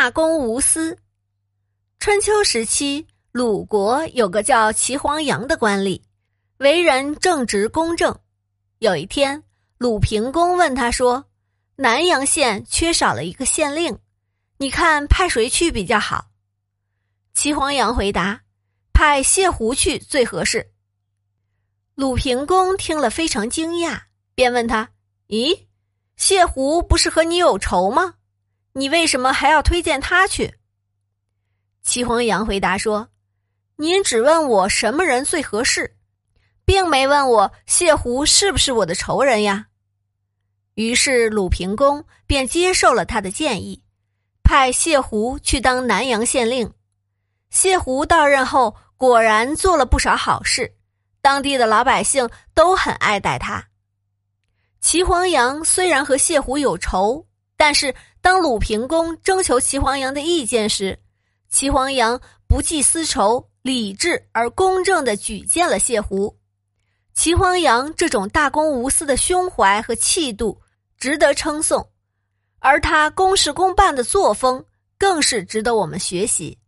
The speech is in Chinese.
大公无私。春秋时期，鲁国有个叫齐黄羊的官吏，为人正直公正。有一天，鲁平公问他说：“南阳县缺少了一个县令，你看派谁去比较好？”齐黄羊回答：“派谢胡去最合适。”鲁平公听了非常惊讶，便问他：“咦，谢胡不是和你有仇吗？”你为什么还要推荐他去？齐黄羊回答说：“您只问我什么人最合适，并没问我谢胡是不是我的仇人呀。”于是鲁平公便接受了他的建议，派谢胡去当南阳县令。谢胡到任后，果然做了不少好事，当地的老百姓都很爱戴他。齐黄羊虽然和谢胡有仇，但是。当鲁平公征求齐黄羊的意见时，齐黄羊不计私仇、理智而公正的举荐了谢狐。齐黄羊这种大公无私的胸怀和气度值得称颂，而他公事公办的作风更是值得我们学习。